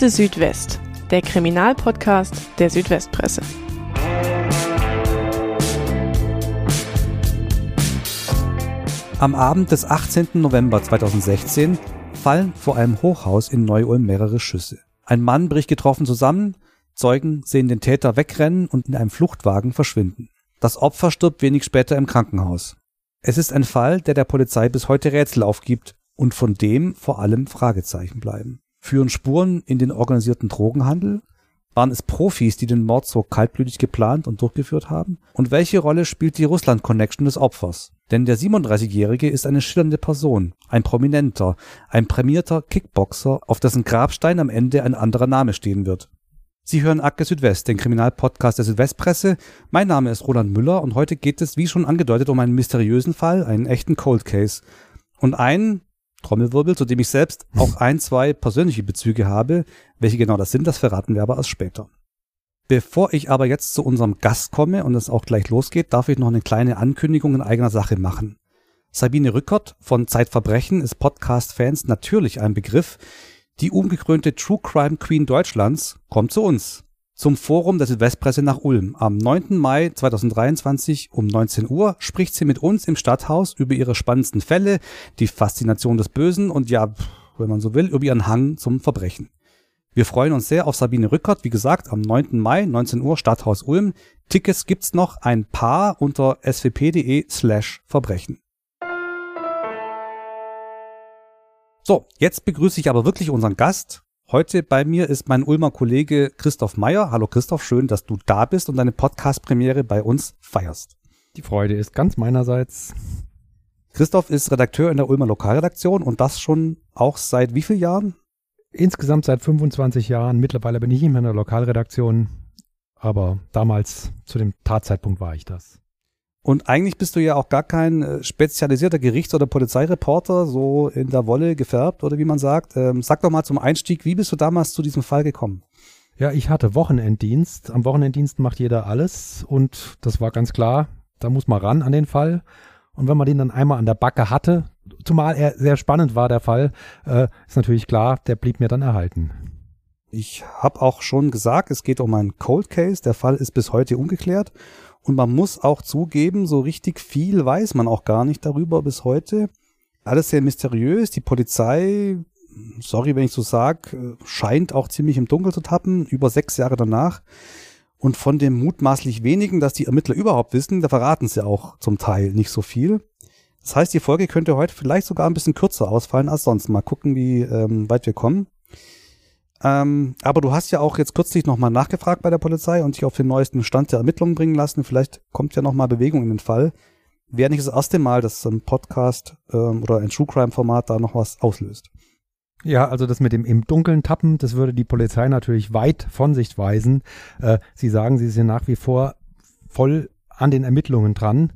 Akte Südwest, der Kriminalpodcast der Südwestpresse. Am Abend des 18. November 2016 fallen vor einem Hochhaus in Neu-Ulm mehrere Schüsse. Ein Mann bricht getroffen zusammen, Zeugen sehen den Täter wegrennen und in einem Fluchtwagen verschwinden. Das Opfer stirbt wenig später im Krankenhaus. Es ist ein Fall, der der Polizei bis heute Rätsel aufgibt und von dem vor allem Fragezeichen bleiben. Führen Spuren in den organisierten Drogenhandel? Waren es Profis, die den Mord so kaltblütig geplant und durchgeführt haben? Und welche Rolle spielt die Russland-Connection des Opfers? Denn der 37-Jährige ist eine schillernde Person, ein Prominenter, ein prämierter Kickboxer, auf dessen Grabstein am Ende ein anderer Name stehen wird. Sie hören Akte Südwest, den Kriminalpodcast der Südwestpresse. Mein Name ist Roland Müller und heute geht es, wie schon angedeutet, um einen mysteriösen Fall, einen echten Cold Case. Und einen, Trommelwirbel, zu dem ich selbst auch ein, zwei persönliche Bezüge habe. Welche genau das sind, das verraten wir aber erst später. Bevor ich aber jetzt zu unserem Gast komme und es auch gleich losgeht, darf ich noch eine kleine Ankündigung in eigener Sache machen. Sabine Rückert von Zeitverbrechen ist Podcast-Fans natürlich ein Begriff. Die umgekrönte True Crime Queen Deutschlands kommt zu uns zum Forum der Südwestpresse nach Ulm. Am 9. Mai 2023 um 19 Uhr spricht sie mit uns im Stadthaus über ihre spannendsten Fälle, die Faszination des Bösen und ja, wenn man so will, über ihren Hang zum Verbrechen. Wir freuen uns sehr auf Sabine Rückert, wie gesagt, am 9. Mai, 19 Uhr, Stadthaus Ulm. Tickets gibt's noch ein paar unter swp.de slash Verbrechen. So, jetzt begrüße ich aber wirklich unseren Gast, Heute bei mir ist mein Ulmer Kollege Christoph Meyer. Hallo Christoph, schön, dass du da bist und deine Podcast-Premiere bei uns feierst. Die Freude ist ganz meinerseits. Christoph ist Redakteur in der Ulmer Lokalredaktion und das schon auch seit wie vielen Jahren? Insgesamt seit 25 Jahren. Mittlerweile bin ich nicht mehr in der Lokalredaktion, aber damals zu dem Tatzeitpunkt war ich das. Und eigentlich bist du ja auch gar kein äh, spezialisierter Gerichts- oder Polizeireporter, so in der Wolle gefärbt oder wie man sagt. Ähm, sag doch mal zum Einstieg, wie bist du damals zu diesem Fall gekommen? Ja, ich hatte Wochenenddienst. Am Wochenenddienst macht jeder alles und das war ganz klar, da muss man ran an den Fall. Und wenn man den dann einmal an der Backe hatte, zumal er sehr spannend war, der Fall, äh, ist natürlich klar, der blieb mir dann erhalten. Ich habe auch schon gesagt, es geht um einen Cold Case. Der Fall ist bis heute ungeklärt. Und man muss auch zugeben, so richtig viel weiß man auch gar nicht darüber bis heute. Alles sehr mysteriös. Die Polizei, sorry, wenn ich so sag, scheint auch ziemlich im Dunkel zu tappen, über sechs Jahre danach. Und von dem mutmaßlich wenigen, dass die Ermittler überhaupt wissen, da verraten sie auch zum Teil nicht so viel. Das heißt, die Folge könnte heute vielleicht sogar ein bisschen kürzer ausfallen als sonst. Mal gucken, wie ähm, weit wir kommen. Ähm, aber du hast ja auch jetzt kürzlich nochmal nachgefragt bei der Polizei und dich auf den neuesten Stand der Ermittlungen bringen lassen. Vielleicht kommt ja nochmal Bewegung in den Fall. Wäre nicht das erste Mal, dass ein Podcast ähm, oder ein True Crime Format da noch was auslöst. Ja, also das mit dem im Dunkeln tappen, das würde die Polizei natürlich weit von sich weisen. Äh, sie sagen, sie sind nach wie vor voll an den Ermittlungen dran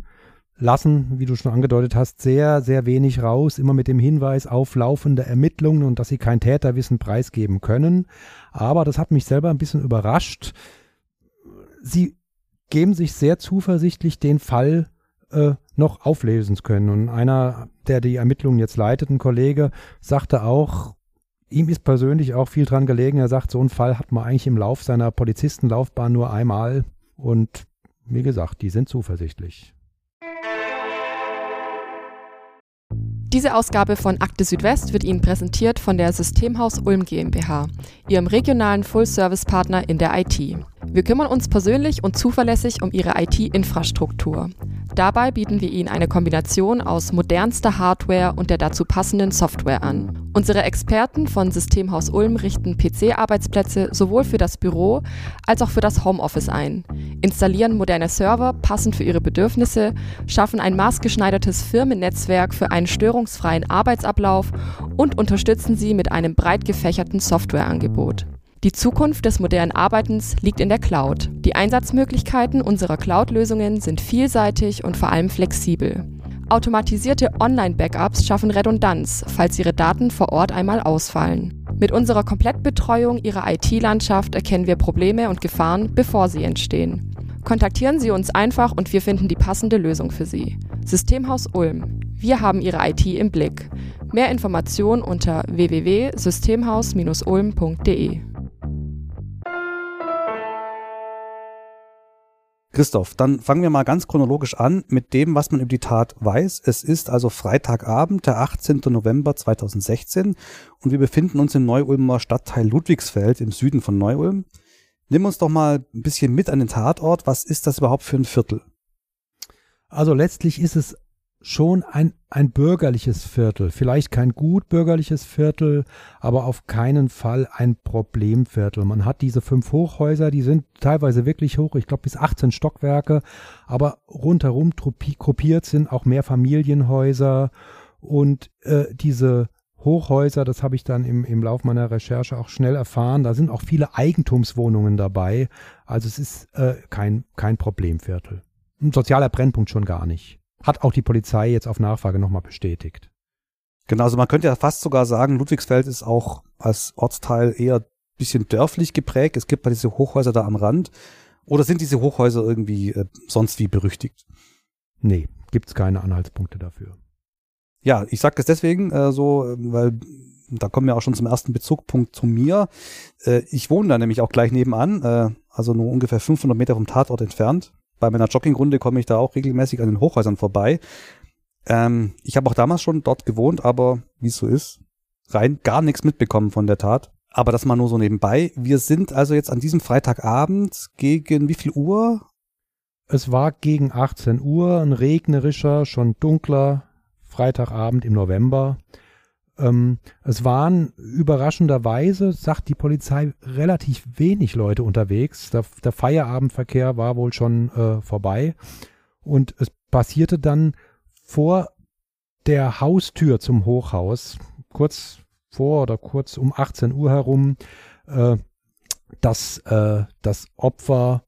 lassen, wie du schon angedeutet hast, sehr, sehr wenig raus, immer mit dem Hinweis auf laufende Ermittlungen und dass sie kein Täterwissen preisgeben können. Aber das hat mich selber ein bisschen überrascht. Sie geben sich sehr zuversichtlich den Fall äh, noch auflösen zu können. Und einer, der die Ermittlungen jetzt leitet, ein Kollege, sagte auch, ihm ist persönlich auch viel dran gelegen. Er sagt, so einen Fall hat man eigentlich im Lauf seiner Polizistenlaufbahn nur einmal. Und wie gesagt, die sind zuversichtlich. Diese Ausgabe von Akte Südwest wird Ihnen präsentiert von der Systemhaus Ulm GmbH, Ihrem regionalen Full-Service-Partner in der IT. Wir kümmern uns persönlich und zuverlässig um Ihre IT-Infrastruktur. Dabei bieten wir Ihnen eine Kombination aus modernster Hardware und der dazu passenden Software an. Unsere Experten von Systemhaus Ulm richten PC-Arbeitsplätze sowohl für das Büro als auch für das Homeoffice ein, installieren moderne Server passend für Ihre Bedürfnisse, schaffen ein maßgeschneidertes Firmennetzwerk für einen störungsfreien Arbeitsablauf und unterstützen Sie mit einem breit gefächerten Softwareangebot. Die Zukunft des modernen Arbeitens liegt in der Cloud. Die Einsatzmöglichkeiten unserer Cloud-Lösungen sind vielseitig und vor allem flexibel. Automatisierte Online-Backups schaffen Redundanz, falls Ihre Daten vor Ort einmal ausfallen. Mit unserer Komplettbetreuung Ihrer IT-Landschaft erkennen wir Probleme und Gefahren, bevor sie entstehen. Kontaktieren Sie uns einfach und wir finden die passende Lösung für Sie. Systemhaus Ulm. Wir haben Ihre IT im Blick. Mehr Informationen unter www.systemhaus-ulm.de. Christoph, dann fangen wir mal ganz chronologisch an mit dem, was man über die Tat weiß. Es ist also Freitagabend, der 18. November 2016 und wir befinden uns im Neu-Ulmer Stadtteil Ludwigsfeld im Süden von Neu-Ulm. Nimm uns doch mal ein bisschen mit an den Tatort. Was ist das überhaupt für ein Viertel? Also letztlich ist es schon ein, ein bürgerliches Viertel. Vielleicht kein gut bürgerliches Viertel, aber auf keinen Fall ein Problemviertel. Man hat diese fünf Hochhäuser, die sind teilweise wirklich hoch, ich glaube bis 18 Stockwerke, aber rundherum gruppiert sind auch mehr Familienhäuser und äh, diese Hochhäuser, das habe ich dann im, im Lauf meiner Recherche auch schnell erfahren, da sind auch viele Eigentumswohnungen dabei. Also es ist äh, kein, kein Problemviertel. Ein sozialer Brennpunkt schon gar nicht. Hat auch die Polizei jetzt auf Nachfrage nochmal bestätigt. Genau, also man könnte ja fast sogar sagen, Ludwigsfeld ist auch als Ortsteil eher ein bisschen dörflich geprägt. Es gibt mal diese Hochhäuser da am Rand. Oder sind diese Hochhäuser irgendwie äh, sonst wie berüchtigt? Nee, gibt's keine Anhaltspunkte dafür. Ja, ich sage das deswegen äh, so, weil da kommen wir auch schon zum ersten Bezugpunkt zu mir. Äh, ich wohne da nämlich auch gleich nebenan, äh, also nur ungefähr 500 Meter vom Tatort entfernt bei meiner Joggingrunde komme ich da auch regelmäßig an den Hochhäusern vorbei. Ähm, ich habe auch damals schon dort gewohnt, aber wie es so ist, rein gar nichts mitbekommen von der Tat. Aber das mal nur so nebenbei. Wir sind also jetzt an diesem Freitagabend gegen wie viel Uhr? Es war gegen 18 Uhr, ein regnerischer, schon dunkler Freitagabend im November. Ähm, es waren überraschenderweise, sagt die Polizei, relativ wenig Leute unterwegs. Der, der Feierabendverkehr war wohl schon äh, vorbei. Und es passierte dann vor der Haustür zum Hochhaus, kurz vor oder kurz um 18 Uhr herum, äh, dass äh, das Opfer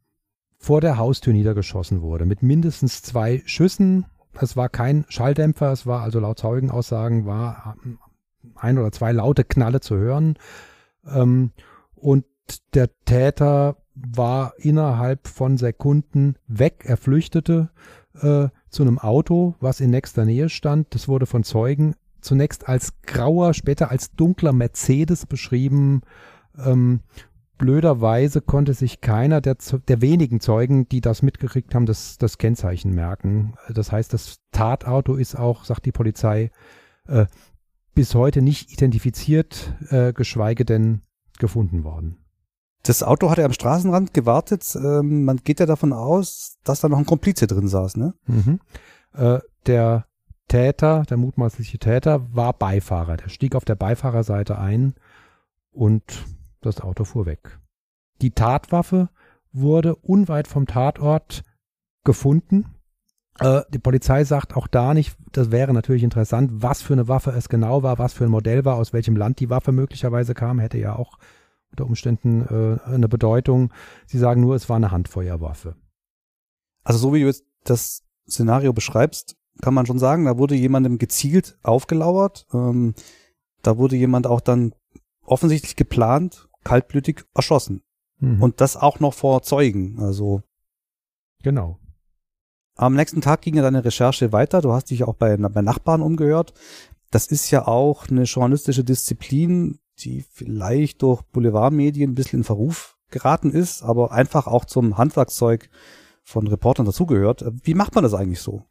vor der Haustür niedergeschossen wurde mit mindestens zwei Schüssen. Es war kein Schalldämpfer, es war also laut Zeugenaussagen war ein oder zwei laute Knalle zu hören. Ähm, und der Täter war innerhalb von Sekunden weg. Er flüchtete äh, zu einem Auto, was in nächster Nähe stand. Das wurde von Zeugen zunächst als grauer, später als dunkler Mercedes beschrieben. Ähm, blöderweise konnte sich keiner der, der wenigen Zeugen, die das mitgekriegt haben, das, das Kennzeichen merken. Das heißt, das Tatauto ist auch, sagt die Polizei, äh, bis heute nicht identifiziert, äh, geschweige denn gefunden worden. Das Auto hat er am Straßenrand gewartet. Ähm, man geht ja davon aus, dass da noch ein Komplize drin saß, ne? Mhm. Äh, der Täter, der mutmaßliche Täter, war Beifahrer. Der stieg auf der Beifahrerseite ein und das Auto fuhr weg. Die Tatwaffe wurde unweit vom Tatort gefunden die Polizei sagt auch da nicht, das wäre natürlich interessant, was für eine Waffe es genau war, was für ein Modell war, aus welchem Land die Waffe möglicherweise kam, hätte ja auch unter Umständen äh, eine Bedeutung. Sie sagen nur, es war eine Handfeuerwaffe. Also so wie du jetzt das Szenario beschreibst, kann man schon sagen, da wurde jemandem gezielt aufgelauert. Ähm, da wurde jemand auch dann offensichtlich geplant, kaltblütig erschossen. Mhm. Und das auch noch vor Zeugen. Also genau. Am nächsten Tag ging ja deine Recherche weiter. Du hast dich auch bei, bei Nachbarn umgehört. Das ist ja auch eine journalistische Disziplin, die vielleicht durch Boulevardmedien ein bisschen in Verruf geraten ist, aber einfach auch zum Handwerkszeug von Reportern dazugehört. Wie macht man das eigentlich so?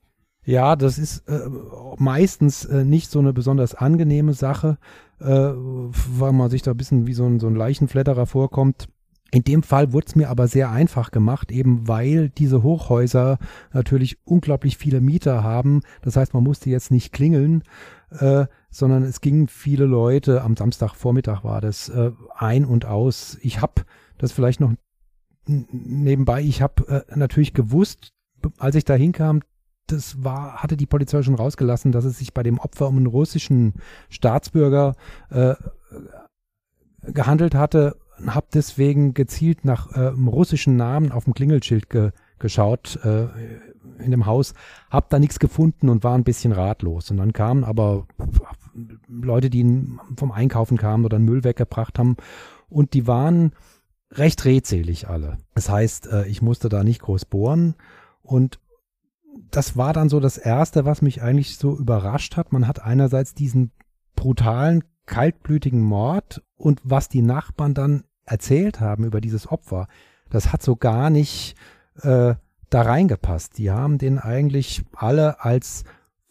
Ja, das ist äh, meistens äh, nicht so eine besonders angenehme Sache, äh, weil man sich da ein bisschen wie so ein, so ein Leichenflatterer vorkommt. In dem Fall wurde es mir aber sehr einfach gemacht, eben weil diese Hochhäuser natürlich unglaublich viele Mieter haben. Das heißt, man musste jetzt nicht klingeln, äh, sondern es gingen viele Leute, am Samstagvormittag war das, äh, ein und aus. Ich habe das vielleicht noch nebenbei, ich habe äh, natürlich gewusst, als ich da hinkam, das war, hatte die Polizei schon rausgelassen, dass es sich bei dem Opfer um einen russischen Staatsbürger äh, gehandelt hatte habe deswegen gezielt nach äh, einem russischen Namen auf dem Klingelschild ge geschaut äh, in dem Haus, habe da nichts gefunden und war ein bisschen ratlos. Und dann kamen aber Leute, die vom Einkaufen kamen oder einen Müll weggebracht haben und die waren recht redselig alle. Das heißt, äh, ich musste da nicht groß bohren und das war dann so das Erste, was mich eigentlich so überrascht hat. Man hat einerseits diesen brutalen kaltblütigen Mord und was die Nachbarn dann erzählt haben über dieses Opfer, das hat so gar nicht äh, da reingepasst. Die haben den eigentlich alle als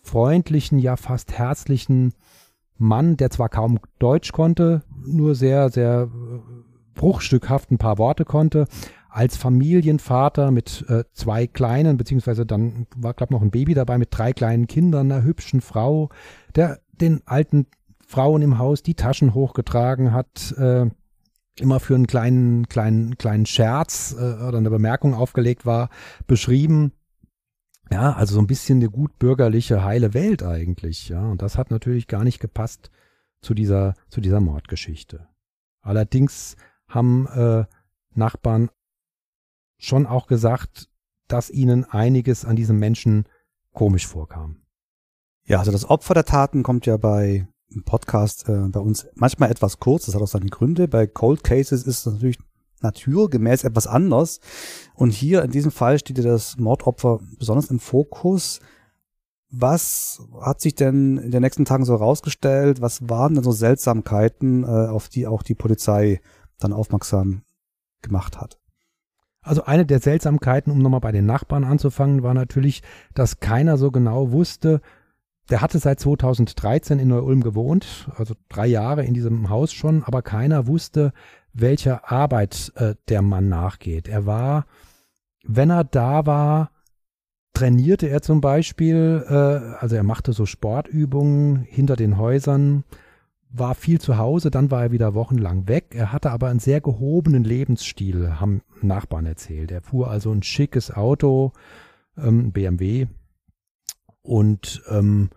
freundlichen, ja fast herzlichen Mann, der zwar kaum Deutsch konnte, nur sehr, sehr äh, bruchstückhaft ein paar Worte konnte, als Familienvater mit äh, zwei kleinen, beziehungsweise dann war, glaube noch ein Baby dabei mit drei kleinen Kindern, einer hübschen Frau, der den alten Frauen im Haus die Taschen hochgetragen hat, äh, immer für einen kleinen, kleinen, kleinen Scherz äh, oder eine Bemerkung aufgelegt war, beschrieben. Ja, also so ein bisschen eine gut bürgerliche, heile Welt eigentlich. Ja, und das hat natürlich gar nicht gepasst zu dieser, zu dieser Mordgeschichte. Allerdings haben äh, Nachbarn schon auch gesagt, dass ihnen einiges an diesem Menschen komisch vorkam. Ja, also das Opfer der Taten kommt ja bei im Podcast äh, bei uns manchmal etwas kurz, das hat auch seine Gründe. Bei Cold Cases ist das natürlich naturgemäß etwas anders. Und hier in diesem Fall steht ja das Mordopfer besonders im Fokus. Was hat sich denn in den nächsten Tagen so herausgestellt? Was waren denn so Seltsamkeiten, äh, auf die auch die Polizei dann aufmerksam gemacht hat? Also eine der Seltsamkeiten, um nochmal bei den Nachbarn anzufangen, war natürlich, dass keiner so genau wusste, der hatte seit 2013 in Neu-Ulm gewohnt, also drei Jahre in diesem Haus schon, aber keiner wusste, welcher Arbeit äh, der Mann nachgeht. Er war, wenn er da war, trainierte er zum Beispiel, äh, also er machte so Sportübungen hinter den Häusern, war viel zu Hause, dann war er wieder wochenlang weg. Er hatte aber einen sehr gehobenen Lebensstil, haben Nachbarn erzählt. Er fuhr also ein schickes Auto, ähm, BMW, und ähm,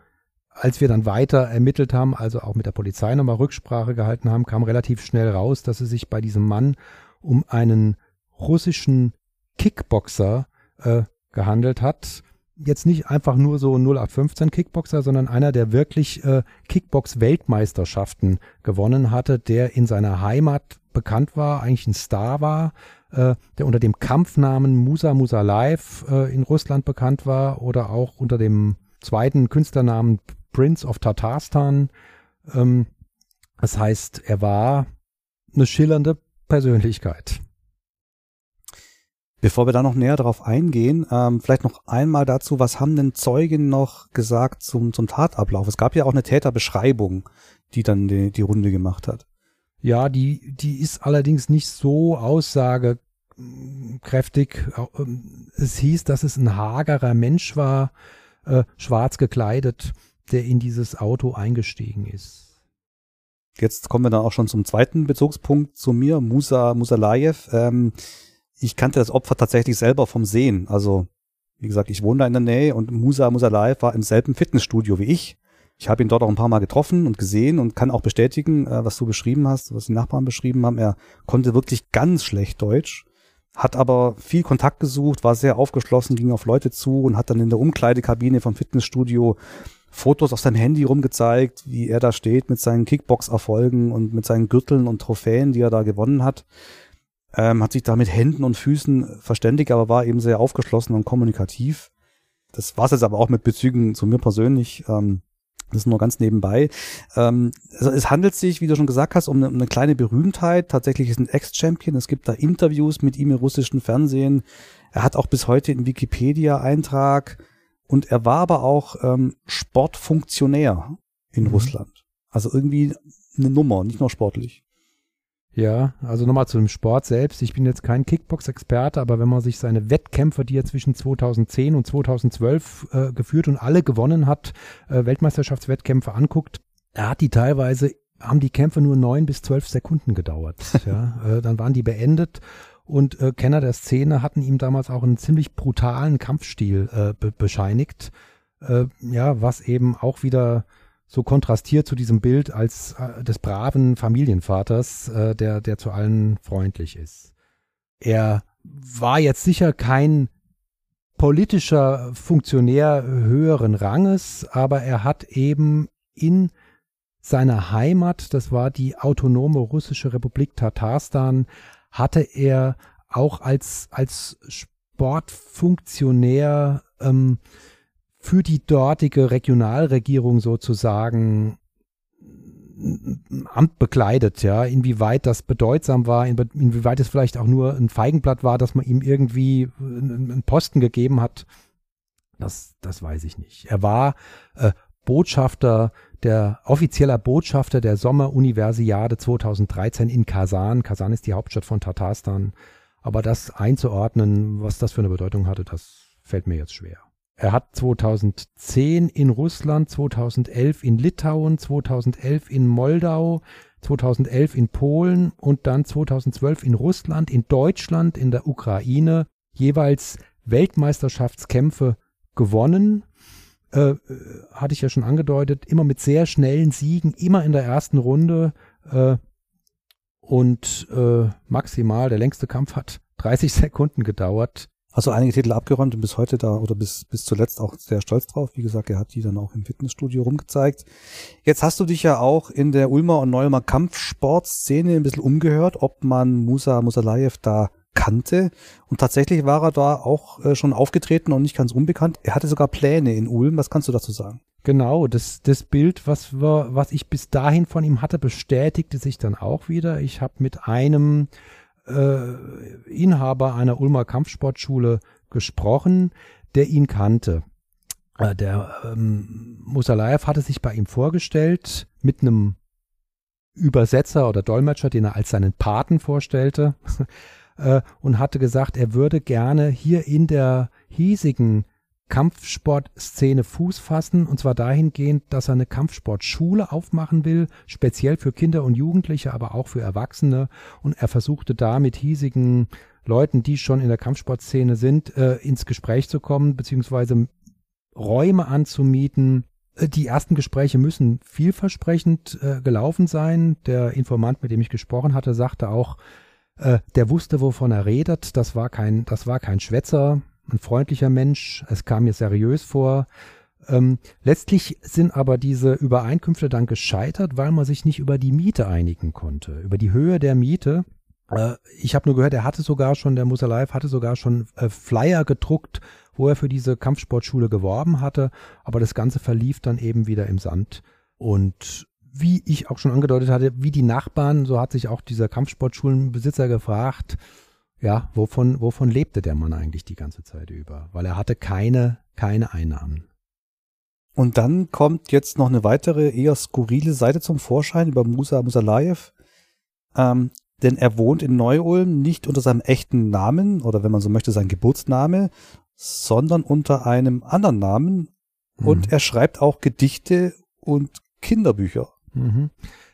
als wir dann weiter ermittelt haben, also auch mit der Polizei nochmal Rücksprache gehalten haben, kam relativ schnell raus, dass es sich bei diesem Mann um einen russischen Kickboxer äh, gehandelt hat. Jetzt nicht einfach nur so 0815 Kickboxer, sondern einer, der wirklich äh, Kickbox-Weltmeisterschaften gewonnen hatte, der in seiner Heimat bekannt war, eigentlich ein Star war, äh, der unter dem Kampfnamen Musa Musa Live äh, in Russland bekannt war oder auch unter dem zweiten Künstlernamen Prince of Tatarstan. Ähm, das heißt, er war eine schillernde Persönlichkeit. Bevor wir da noch näher darauf eingehen, ähm, vielleicht noch einmal dazu, was haben denn Zeugen noch gesagt zum, zum Tatablauf? Es gab ja auch eine Täterbeschreibung, die dann die, die Runde gemacht hat. Ja, die, die ist allerdings nicht so aussagekräftig. Es hieß, dass es ein hagerer Mensch war, äh, schwarz gekleidet, der in dieses Auto eingestiegen ist. Jetzt kommen wir dann auch schon zum zweiten Bezugspunkt zu mir, Musa Musalayev. Ähm, ich kannte das Opfer tatsächlich selber vom Sehen. Also, wie gesagt, ich wohne da in der Nähe und Musa Musalayev war im selben Fitnessstudio wie ich. Ich habe ihn dort auch ein paar Mal getroffen und gesehen und kann auch bestätigen, äh, was du beschrieben hast, was die Nachbarn beschrieben haben. Er konnte wirklich ganz schlecht Deutsch, hat aber viel Kontakt gesucht, war sehr aufgeschlossen, ging auf Leute zu und hat dann in der Umkleidekabine vom Fitnessstudio Fotos auf seinem Handy rumgezeigt, wie er da steht mit seinen Kickbox-Erfolgen und mit seinen Gürteln und Trophäen, die er da gewonnen hat. Ähm, hat sich da mit Händen und Füßen verständigt, aber war eben sehr aufgeschlossen und kommunikativ. Das war es jetzt aber auch mit Bezügen zu mir persönlich. Ähm, das ist nur ganz nebenbei. Ähm, also es handelt sich, wie du schon gesagt hast, um eine, um eine kleine Berühmtheit. Tatsächlich ist ein Ex-Champion. Es gibt da Interviews mit ihm im russischen Fernsehen. Er hat auch bis heute einen Wikipedia-Eintrag. Und er war aber auch ähm, Sportfunktionär in mhm. Russland. Also irgendwie eine Nummer, nicht nur sportlich. Ja, also nochmal zu dem Sport selbst. Ich bin jetzt kein Kickbox-Experte, aber wenn man sich seine Wettkämpfe, die er zwischen 2010 und 2012 äh, geführt und alle gewonnen hat, äh, Weltmeisterschaftswettkämpfe anguckt, er hat die teilweise, haben die Kämpfe nur neun bis zwölf Sekunden gedauert. ja, äh, dann waren die beendet und äh, Kenner der Szene hatten ihm damals auch einen ziemlich brutalen Kampfstil äh, be bescheinigt. Äh, ja, was eben auch wieder so kontrastiert zu diesem Bild als äh, des braven Familienvaters, äh, der, der zu allen freundlich ist. Er war jetzt sicher kein politischer Funktionär höheren Ranges, aber er hat eben in seiner Heimat, das war die autonome russische Republik Tatarstan, hatte er auch als, als Sportfunktionär ähm, für die dortige Regionalregierung sozusagen Amt bekleidet, ja, inwieweit das bedeutsam war, inwieweit es vielleicht auch nur ein Feigenblatt war, dass man ihm irgendwie einen Posten gegeben hat, das, das weiß ich nicht. Er war äh, Botschafter, der offizieller Botschafter der Sommeruniversiade 2013 in Kasan. Kasan ist die Hauptstadt von Tatarstan. Aber das einzuordnen, was das für eine Bedeutung hatte, das fällt mir jetzt schwer. Er hat 2010 in Russland, 2011 in Litauen, 2011 in Moldau, 2011 in Polen und dann 2012 in Russland, in Deutschland, in der Ukraine jeweils Weltmeisterschaftskämpfe gewonnen. Äh, hatte ich ja schon angedeutet, immer mit sehr schnellen Siegen, immer in der ersten Runde. Äh, und äh, maximal, der längste Kampf hat 30 Sekunden gedauert. Also einige Titel abgeräumt und bis heute da oder bis, bis zuletzt auch sehr stolz drauf. Wie gesagt, er hat die dann auch im Fitnessstudio rumgezeigt. Jetzt hast du dich ja auch in der Ulmer und Neumer Kampfsportszene ein bisschen umgehört, ob man Musa Musalayev da kannte. Und tatsächlich war er da auch äh, schon aufgetreten und nicht ganz unbekannt. Er hatte sogar Pläne in Ulm. Was kannst du dazu sagen? Genau, das, das Bild, was, wir, was ich bis dahin von ihm hatte, bestätigte sich dann auch wieder. Ich habe mit einem äh, Inhaber einer Ulmer Kampfsportschule gesprochen, der ihn kannte. Äh, der ähm, Musalaev hatte sich bei ihm vorgestellt mit einem Übersetzer oder Dolmetscher, den er als seinen Paten vorstellte, äh, und hatte gesagt, er würde gerne hier in der hiesigen Kampfsportszene Fuß fassen und zwar dahingehend, dass er eine Kampfsportschule aufmachen will, speziell für Kinder und Jugendliche, aber auch für Erwachsene und er versuchte da mit hiesigen Leuten, die schon in der Kampfsportszene sind, äh, ins Gespräch zu kommen, beziehungsweise Räume anzumieten. Äh, die ersten Gespräche müssen vielversprechend äh, gelaufen sein. Der Informant, mit dem ich gesprochen hatte, sagte auch, äh, der wusste, wovon er redet. Das war kein, das war kein Schwätzer ein freundlicher Mensch, es kam mir seriös vor. Ähm, letztlich sind aber diese Übereinkünfte dann gescheitert, weil man sich nicht über die Miete einigen konnte, über die Höhe der Miete. Äh, ich habe nur gehört, er hatte sogar schon, der Musalive hatte sogar schon äh, Flyer gedruckt, wo er für diese Kampfsportschule geworben hatte, aber das Ganze verlief dann eben wieder im Sand. Und wie ich auch schon angedeutet hatte, wie die Nachbarn, so hat sich auch dieser Kampfsportschulenbesitzer gefragt, ja, wovon, wovon lebte der Mann eigentlich die ganze Zeit über? Weil er hatte keine, keine Einnahmen. Und dann kommt jetzt noch eine weitere, eher skurrile Seite zum Vorschein über Musa Musalayev. Ähm, denn er wohnt in Neu-Ulm nicht unter seinem echten Namen oder wenn man so möchte, sein Geburtsname, sondern unter einem anderen Namen. Und mhm. er schreibt auch Gedichte und Kinderbücher. Mhm.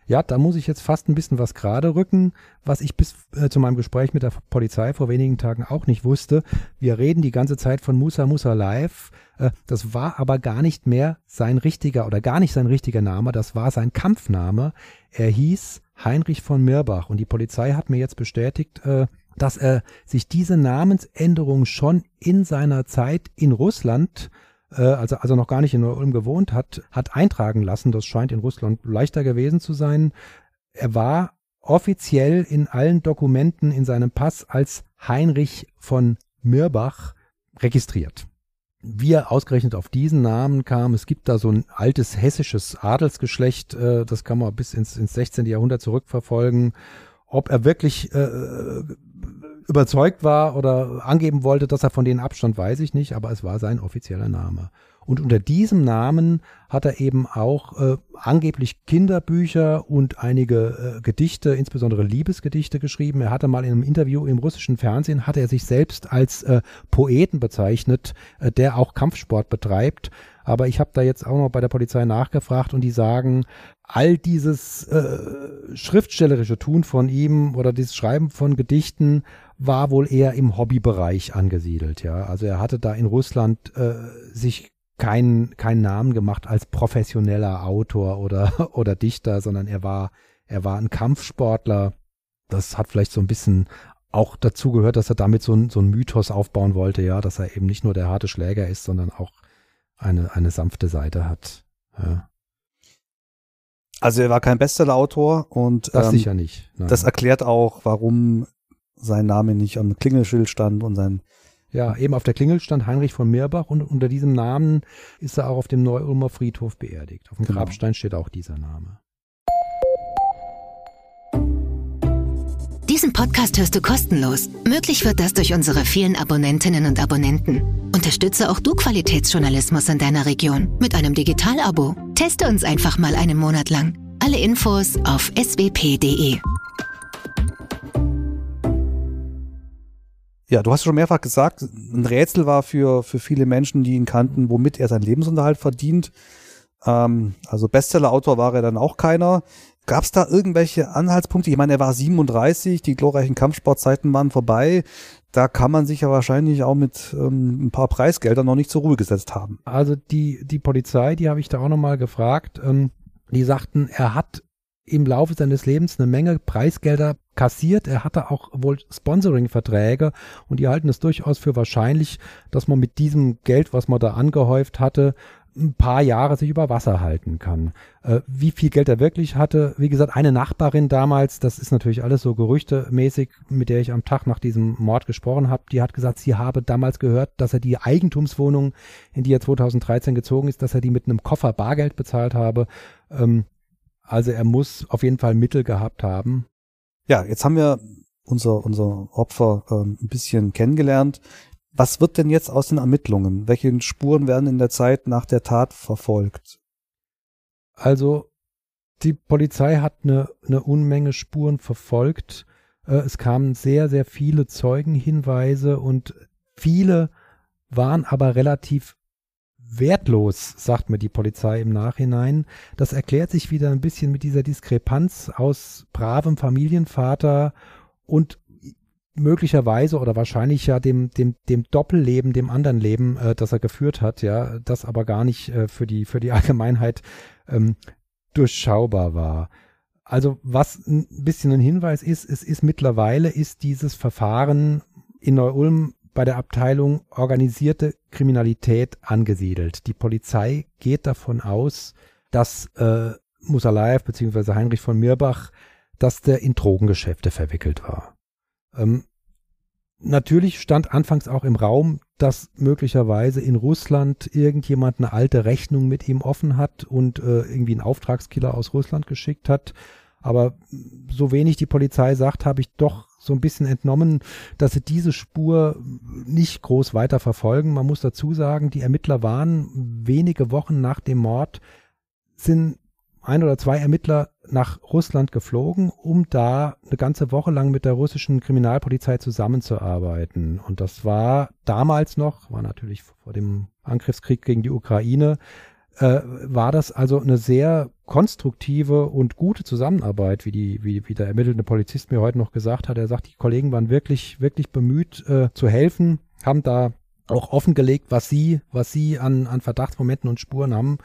Ja, da muss ich jetzt fast ein bisschen was gerade rücken, was ich bis äh, zu meinem Gespräch mit der Polizei vor wenigen Tagen auch nicht wusste. Wir reden die ganze Zeit von Musa Musa Live. Äh, das war aber gar nicht mehr sein richtiger oder gar nicht sein richtiger Name, das war sein Kampfname. Er hieß Heinrich von Mirbach und die Polizei hat mir jetzt bestätigt, äh, dass er sich diese Namensänderung schon in seiner Zeit in Russland also, also noch gar nicht in Neu-Ulm gewohnt hat, hat eintragen lassen. Das scheint in Russland leichter gewesen zu sein. Er war offiziell in allen Dokumenten in seinem Pass als Heinrich von Mirbach registriert. Wie er ausgerechnet auf diesen Namen kam, es gibt da so ein altes hessisches Adelsgeschlecht, äh, das kann man bis ins, ins 16. Jahrhundert zurückverfolgen. Ob er wirklich äh, überzeugt war oder angeben wollte, dass er von denen abstand, weiß ich nicht, aber es war sein offizieller Name. Und unter diesem Namen hat er eben auch äh, angeblich Kinderbücher und einige äh, Gedichte, insbesondere Liebesgedichte geschrieben. Er hatte mal in einem Interview im russischen Fernsehen, hatte er sich selbst als äh, Poeten bezeichnet, äh, der auch Kampfsport betreibt. Aber ich habe da jetzt auch noch bei der Polizei nachgefragt und die sagen, all dieses äh, schriftstellerische Tun von ihm oder dieses Schreiben von Gedichten war wohl eher im Hobbybereich angesiedelt, ja. Also er hatte da in Russland äh, sich keinen keinen Namen gemacht als professioneller Autor oder oder Dichter, sondern er war er war ein Kampfsportler. Das hat vielleicht so ein bisschen auch dazu gehört, dass er damit so ein, so ein Mythos aufbauen wollte, ja, dass er eben nicht nur der harte Schläger ist, sondern auch eine, eine sanfte Seite hat. Ja. Also er war kein Bestsellerautor und das ähm, sicher nicht. Nein. Das erklärt auch, warum sein Name nicht am Klingelschild stand und sein ja, eben auf der Klingel stand Heinrich von Mirbach und unter diesem Namen ist er auch auf dem Neu-Ulmer Friedhof beerdigt. Auf dem genau. Grabstein steht auch dieser Name. Diesen Podcast hörst du kostenlos. Möglich wird das durch unsere vielen Abonnentinnen und Abonnenten. Unterstütze auch du Qualitätsjournalismus in deiner Region mit einem Digital-Abo. Teste uns einfach mal einen Monat lang. Alle Infos auf swp.de. Ja, du hast schon mehrfach gesagt, ein Rätsel war für, für viele Menschen, die ihn kannten, womit er seinen Lebensunterhalt verdient. Ähm, also Bestseller-Autor war er dann auch keiner. Gab es da irgendwelche Anhaltspunkte? Ich meine, er war 37, die glorreichen Kampfsportzeiten waren vorbei. Da kann man sich ja wahrscheinlich auch mit ähm, ein paar Preisgeldern noch nicht zur Ruhe gesetzt haben. Also die, die Polizei, die habe ich da auch nochmal gefragt, ähm, die sagten, er hat im Laufe seines Lebens eine Menge Preisgelder kassiert. Er hatte auch wohl Sponsoring-Verträge und die halten es durchaus für wahrscheinlich, dass man mit diesem Geld, was man da angehäuft hatte, ein paar Jahre sich über Wasser halten kann. Äh, wie viel Geld er wirklich hatte, wie gesagt, eine Nachbarin damals, das ist natürlich alles so gerüchtemäßig, mit der ich am Tag nach diesem Mord gesprochen habe, die hat gesagt, sie habe damals gehört, dass er die Eigentumswohnung, in die er 2013 gezogen ist, dass er die mit einem Koffer Bargeld bezahlt habe. Ähm, also er muss auf jeden Fall Mittel gehabt haben. Ja, jetzt haben wir unser, unser Opfer ähm, ein bisschen kennengelernt. Was wird denn jetzt aus den Ermittlungen? Welche Spuren werden in der Zeit nach der Tat verfolgt? Also die Polizei hat eine, eine Unmenge Spuren verfolgt. Äh, es kamen sehr, sehr viele Zeugenhinweise und viele waren aber relativ wertlos, sagt mir die Polizei im Nachhinein. Das erklärt sich wieder ein bisschen mit dieser Diskrepanz aus bravem Familienvater und möglicherweise oder wahrscheinlich ja dem, dem, dem Doppelleben, dem anderen Leben, äh, das er geführt hat, ja, das aber gar nicht äh, für die, für die Allgemeinheit ähm, durchschaubar war. Also was ein bisschen ein Hinweis ist, es ist mittlerweile ist dieses Verfahren in Neu-Ulm bei der Abteilung organisierte Kriminalität angesiedelt. Die Polizei geht davon aus, dass äh, Musalaev bzw. Heinrich von Mirbach, dass der in Drogengeschäfte verwickelt war. Ähm, natürlich stand anfangs auch im Raum, dass möglicherweise in Russland irgendjemand eine alte Rechnung mit ihm offen hat und äh, irgendwie einen Auftragskiller aus Russland geschickt hat. Aber so wenig die Polizei sagt, habe ich doch so ein bisschen entnommen, dass sie diese Spur nicht groß weiter verfolgen. Man muss dazu sagen, die Ermittler waren wenige Wochen nach dem Mord, sind ein oder zwei Ermittler nach Russland geflogen, um da eine ganze Woche lang mit der russischen Kriminalpolizei zusammenzuarbeiten. Und das war damals noch, war natürlich vor dem Angriffskrieg gegen die Ukraine, äh, war das also eine sehr konstruktive und gute Zusammenarbeit, wie die, wie, wie der ermittelnde Polizist mir heute noch gesagt hat. Er sagt, die Kollegen waren wirklich, wirklich bemüht äh, zu helfen, haben da auch offengelegt, was sie, was sie an, an Verdachtsmomenten und Spuren haben.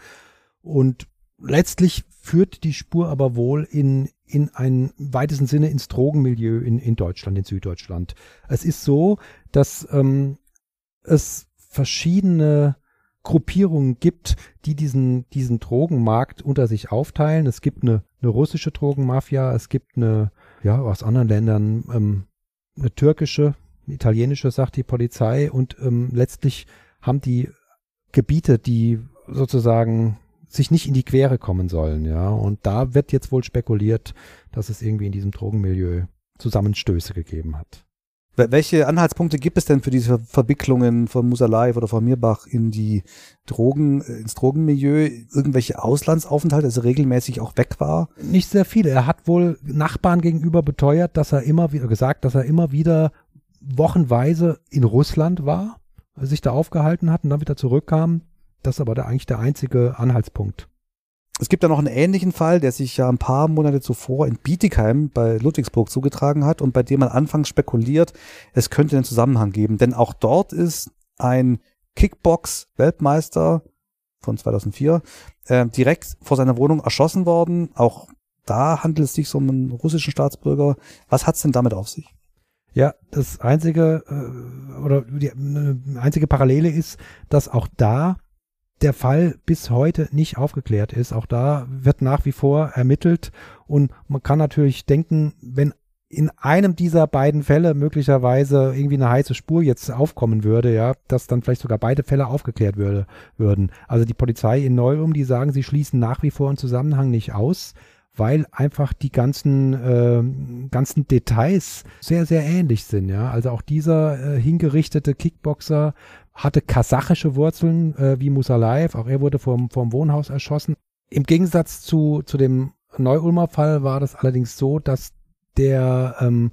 Und letztlich führt die Spur aber wohl in, in ein weitesten Sinne ins Drogenmilieu in, in Deutschland, in Süddeutschland. Es ist so, dass ähm, es verschiedene Gruppierungen gibt, die diesen, diesen Drogenmarkt unter sich aufteilen. Es gibt eine, eine russische Drogenmafia, es gibt eine, ja, aus anderen Ländern, ähm, eine türkische, eine italienische, sagt die Polizei, und ähm, letztlich haben die Gebiete, die sozusagen sich nicht in die Quere kommen sollen, ja. Und da wird jetzt wohl spekuliert, dass es irgendwie in diesem Drogenmilieu Zusammenstöße gegeben hat. Welche Anhaltspunkte gibt es denn für diese Verwicklungen von Musalaev oder von Mirbach in die Drogen, äh, ins Drogenmilieu? Irgendwelche Auslandsaufenthalte, also regelmäßig auch weg war? Nicht sehr viele. Er hat wohl Nachbarn gegenüber beteuert, dass er immer wieder gesagt, dass er immer wieder wochenweise in Russland war, sich da aufgehalten hat und dann wieder zurückkam. Das ist aber der, eigentlich der einzige Anhaltspunkt. Es gibt da noch einen ähnlichen Fall, der sich ja ein paar Monate zuvor in Bietigheim bei Ludwigsburg zugetragen hat und bei dem man anfangs spekuliert, es könnte einen Zusammenhang geben. Denn auch dort ist ein Kickbox-Weltmeister von 2004 äh, direkt vor seiner Wohnung erschossen worden. Auch da handelt es sich um einen russischen Staatsbürger. Was hat's denn damit auf sich? Ja, das einzige äh, oder die äh, einzige Parallele ist, dass auch da der Fall bis heute nicht aufgeklärt ist. Auch da wird nach wie vor ermittelt und man kann natürlich denken, wenn in einem dieser beiden Fälle möglicherweise irgendwie eine heiße Spur jetzt aufkommen würde, ja, dass dann vielleicht sogar beide Fälle aufgeklärt würde, würden. Also die Polizei in Neu-Ulm, die sagen, sie schließen nach wie vor einen Zusammenhang nicht aus, weil einfach die ganzen, äh, ganzen Details sehr, sehr ähnlich sind. Ja, also auch dieser äh, hingerichtete Kickboxer hatte kasachische Wurzeln äh, wie Musalaev. Auch er wurde vom, vom Wohnhaus erschossen. Im Gegensatz zu, zu dem Neu-Ulmer Fall war das allerdings so, dass der ähm,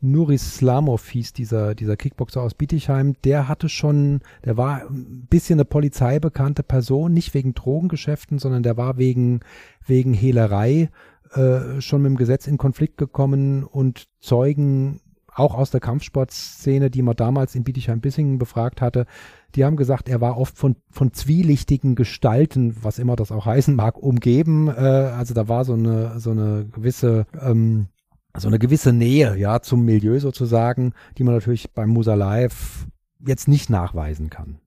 Nuri Slamov hieß dieser, dieser Kickboxer aus Bietigheim, der hatte schon, der war ein bisschen eine polizeibekannte Person, nicht wegen Drogengeschäften, sondern der war wegen, wegen Hehlerei äh, schon mit dem Gesetz in Konflikt gekommen und Zeugen auch aus der Kampfsportszene, die man damals in Bietigheim-Bissingen befragt hatte, die haben gesagt, er war oft von, von zwielichtigen Gestalten, was immer das auch heißen mag, umgeben. Äh, also da war so eine, so eine gewisse ähm, so eine gewisse Nähe, ja, zum Milieu sozusagen, die man natürlich beim Musa Live jetzt nicht nachweisen kann.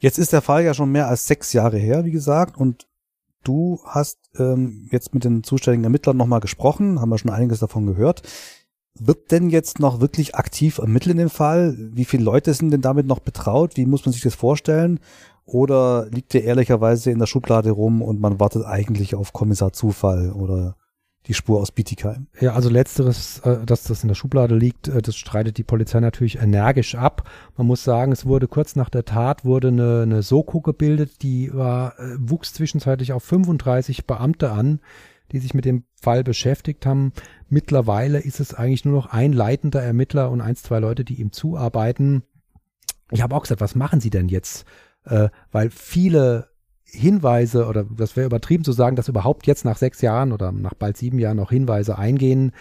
Jetzt ist der Fall ja schon mehr als sechs Jahre her, wie gesagt, und du hast ähm, jetzt mit den zuständigen Ermittlern nochmal gesprochen, haben wir schon einiges davon gehört. Wird denn jetzt noch wirklich aktiv ermittelt in dem Fall? Wie viele Leute sind denn damit noch betraut? Wie muss man sich das vorstellen? Oder liegt der ehrlicherweise in der Schublade rum und man wartet eigentlich auf Kommissar Zufall oder die Spur aus Bietigheim. Ja, also letzteres, äh, dass das in der Schublade liegt, äh, das streitet die Polizei natürlich energisch ab. Man muss sagen, es wurde kurz nach der Tat wurde eine, eine Soko gebildet, die war, äh, wuchs zwischenzeitlich auf 35 Beamte an, die sich mit dem Fall beschäftigt haben. Mittlerweile ist es eigentlich nur noch ein leitender Ermittler und eins, zwei Leute, die ihm zuarbeiten. Ich habe auch gesagt, was machen Sie denn jetzt? Äh, weil viele Hinweise oder das wäre übertrieben zu sagen, dass überhaupt jetzt nach sechs Jahren oder nach bald sieben Jahren noch Hinweise eingehen,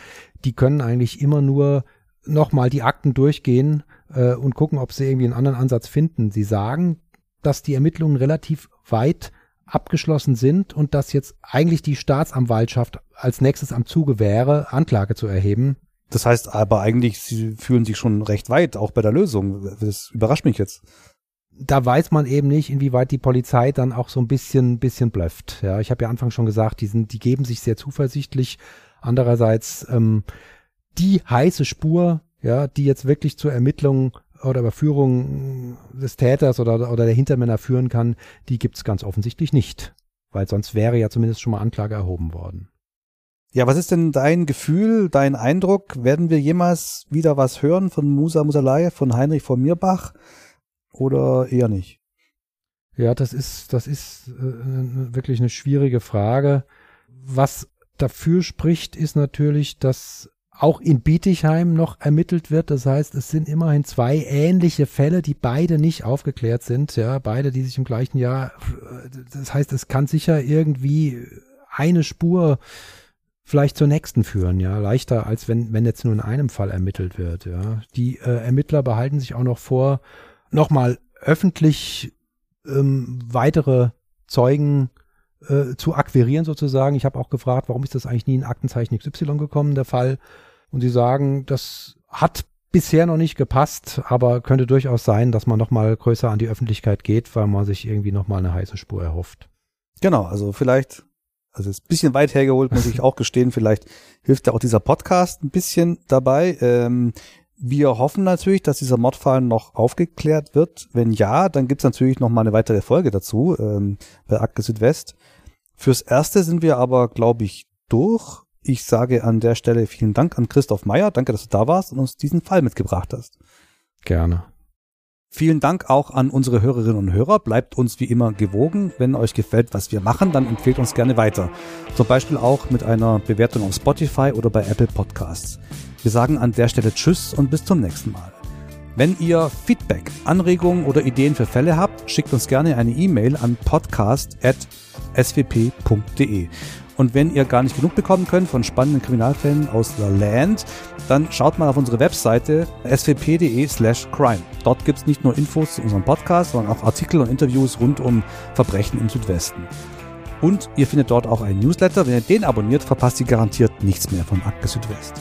die können eigentlich immer nur nochmal die Akten durchgehen äh, und gucken, ob sie irgendwie einen anderen Ansatz finden. Sie sagen, dass die Ermittlungen relativ weit abgeschlossen sind und dass jetzt eigentlich die Staatsanwaltschaft als nächstes am Zuge wäre, Anklage zu erheben. Das heißt aber eigentlich, sie fühlen sich schon recht weit, auch bei der Lösung. Das überrascht mich jetzt da weiß man eben nicht, inwieweit die Polizei dann auch so ein bisschen, bisschen blöfft. Ja, ich habe ja Anfang schon gesagt, die sind, die geben sich sehr zuversichtlich. Andererseits ähm, die heiße Spur, ja, die jetzt wirklich zur Ermittlung oder Überführung des Täters oder, oder der Hintermänner führen kann, die gibt's ganz offensichtlich nicht. Weil sonst wäre ja zumindest schon mal Anklage erhoben worden. Ja, was ist denn dein Gefühl, dein Eindruck? Werden wir jemals wieder was hören von Musa Musalai, von Heinrich von Mirbach? oder eher nicht? Ja, das ist, das ist äh, wirklich eine schwierige Frage. Was dafür spricht, ist natürlich, dass auch in Bietigheim noch ermittelt wird. Das heißt, es sind immerhin zwei ähnliche Fälle, die beide nicht aufgeklärt sind. Ja, beide, die sich im gleichen Jahr. Das heißt, es kann sicher irgendwie eine Spur vielleicht zur nächsten führen. Ja, leichter als wenn wenn jetzt nur in einem Fall ermittelt wird. Ja, die äh, Ermittler behalten sich auch noch vor, nochmal öffentlich ähm, weitere Zeugen äh, zu akquirieren sozusagen. Ich habe auch gefragt, warum ist das eigentlich nie in Aktenzeichen XY gekommen, der Fall. Und sie sagen, das hat bisher noch nicht gepasst, aber könnte durchaus sein, dass man nochmal größer an die Öffentlichkeit geht, weil man sich irgendwie nochmal eine heiße Spur erhofft. Genau, also vielleicht, also ist ein bisschen weit hergeholt, muss ich auch gestehen, vielleicht hilft ja auch dieser Podcast ein bisschen dabei. Ähm, wir hoffen natürlich, dass dieser Mordfall noch aufgeklärt wird. Wenn ja, dann gibt's natürlich noch mal eine weitere Folge dazu ähm, bei Akte Südwest. Fürs Erste sind wir aber, glaube ich, durch. Ich sage an der Stelle vielen Dank an Christoph Meyer. Danke, dass du da warst und uns diesen Fall mitgebracht hast. Gerne. Vielen Dank auch an unsere Hörerinnen und Hörer. Bleibt uns wie immer gewogen. Wenn euch gefällt, was wir machen, dann empfehlt uns gerne weiter. Zum Beispiel auch mit einer Bewertung auf Spotify oder bei Apple Podcasts. Wir sagen an der Stelle Tschüss und bis zum nächsten Mal. Wenn ihr Feedback, Anregungen oder Ideen für Fälle habt, schickt uns gerne eine E-Mail an podcast.swp.de. Und wenn ihr gar nicht genug bekommen könnt von spannenden Kriminalfällen aus der Land, dann schaut mal auf unsere Webseite swp.de slash crime. Dort gibt es nicht nur Infos zu unserem Podcast, sondern auch Artikel und Interviews rund um Verbrechen im Südwesten. Und ihr findet dort auch einen Newsletter. Wenn ihr den abonniert, verpasst ihr garantiert nichts mehr von Akte Südwest.